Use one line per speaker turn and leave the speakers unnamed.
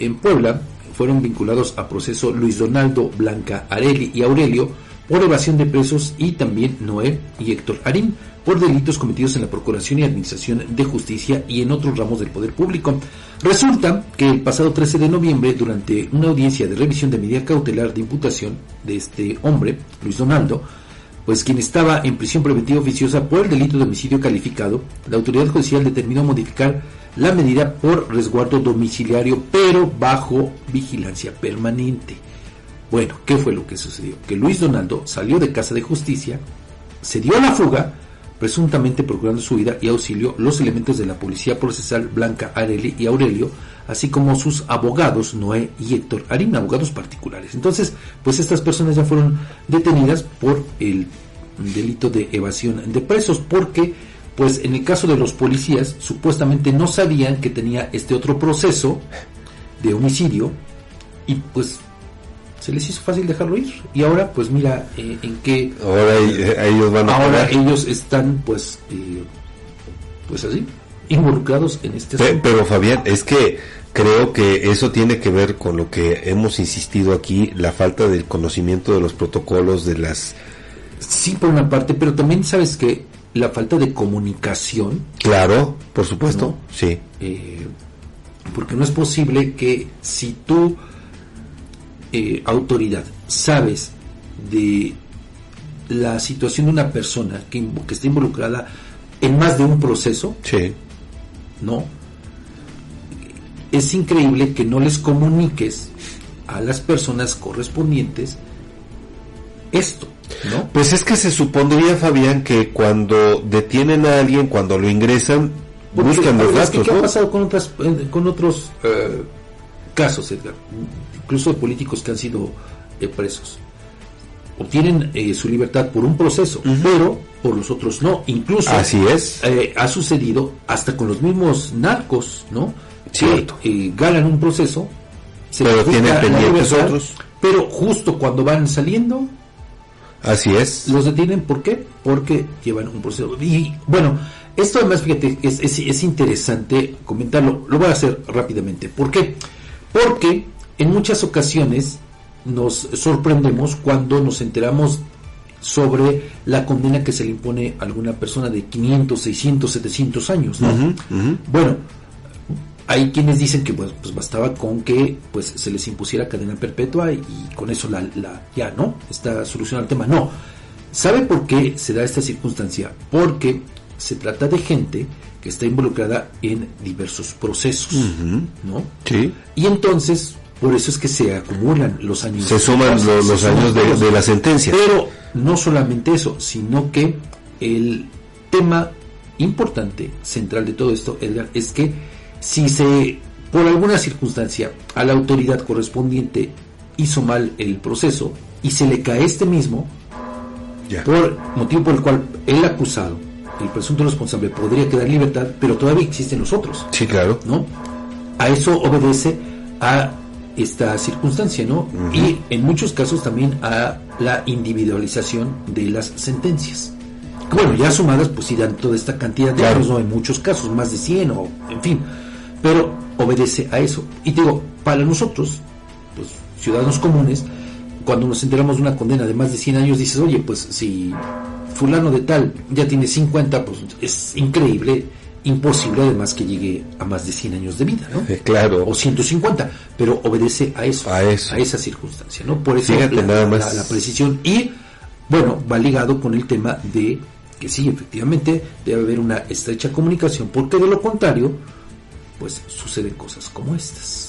en Puebla fueron vinculados a proceso Luis Donaldo, Blanca Areli y Aurelio por evasión de presos y también Noé y Héctor Arín por delitos cometidos en la Procuración y Administración de Justicia y en otros ramos del poder público. Resulta que el pasado 13 de noviembre, durante una audiencia de revisión de medida cautelar de imputación de este hombre, Luis Donaldo, pues quien estaba en prisión preventiva oficiosa por el delito de homicidio calificado, la autoridad judicial determinó modificar la medida por resguardo domiciliario, pero bajo vigilancia permanente. Bueno, ¿qué fue lo que sucedió? Que Luis Donaldo salió de casa de justicia, se dio a la fuga, presuntamente procurando su vida y auxilio los elementos de la policía procesal Blanca Areli y Aurelio, así como sus abogados Noé y Héctor Arín, abogados particulares. Entonces, pues estas personas ya fueron detenidas por el delito de evasión de presos, porque pues en el caso de los policías supuestamente no sabían que tenía este otro proceso de homicidio y pues se les hizo fácil dejarlo ir. Y ahora, pues mira, eh, en qué...
Ahora eh, ellos van a
Ahora ellos están, pues, eh, pues así, involucrados en este
pero, pero Fabián, es que creo que eso tiene que ver con lo que hemos insistido aquí, la falta del conocimiento de los protocolos, de las...
Sí, por una parte, pero también sabes que la falta de comunicación.
Claro, por supuesto,
¿no?
sí.
Eh, porque no es posible que si tú eh, autoridad, sabes de la situación de una persona que, que, está involucrada en más de un proceso,
sí.
¿no? Es increíble que no les comuniques a las personas correspondientes esto, ¿no?
Pues es que se supondría, Fabián, que cuando detienen a alguien, cuando lo ingresan, Porque, buscan los datos.
Que, ¿Qué
¿no?
ha pasado con, otras, con otros eh, casos, Edgar? incluso de políticos que han sido eh, presos. Obtienen eh, su libertad por un proceso, uh -huh. pero por los otros no. Incluso
Así es.
Eh, ha sucedido hasta con los mismos narcos, ¿no?
Cierto.
Que ganan un proceso,
se pero tienen pendientes otros.
Pero justo cuando van saliendo,
Así es.
Los detienen, ¿por qué? Porque llevan un proceso. Y bueno, esto además, fíjate, es, es, es interesante comentarlo. Lo voy a hacer rápidamente. ¿Por qué? Porque en muchas ocasiones nos sorprendemos cuando nos enteramos sobre la condena que se le impone a alguna persona de 500, 600, 700 años. ¿no?
Uh -huh, uh -huh.
Bueno, hay quienes dicen que pues, pues, bastaba con que pues se les impusiera cadena perpetua y, y con eso la, la, ya no está solucionado el tema. No, ¿sabe por qué se da esta circunstancia? Porque se trata de gente que está involucrada en diversos procesos,
uh -huh.
¿no?
Sí.
Y entonces por eso es que se acumulan los años.
Se suman los, los, los años de, de, la sentencia.
Pero no solamente eso, sino que el tema importante, central de todo esto, Edgar, es que si se, por alguna circunstancia, a la autoridad correspondiente hizo mal el proceso y se le cae este mismo,
ya.
por motivo por el cual el acusado, el presunto responsable, podría quedar en libertad, pero todavía existen los otros.
Sí, claro.
¿No? A eso obedece a esta circunstancia, ¿no? Uh -huh. Y en muchos casos también a la individualización de las sentencias. Bueno, ya sumadas, pues sí dan toda esta cantidad de
claro.
años, ¿no? En muchos casos, más de 100 o, en fin. Pero obedece a eso. Y te digo, para nosotros, pues ciudadanos comunes, cuando nos enteramos de una condena de más de 100 años, dices, oye, pues si fulano de tal ya tiene 50, pues es increíble imposible además que llegue a más de 100 años de vida, ¿no?
Eh, claro.
O 150, pero obedece a eso,
a, eso.
a esa circunstancia, ¿no? Por eso
Fíjate,
la,
nada más.
La, la, precisión y, bueno, va ligado con el tema de que sí, efectivamente, debe haber una estrecha comunicación, porque de lo contrario, pues suceden cosas como estas.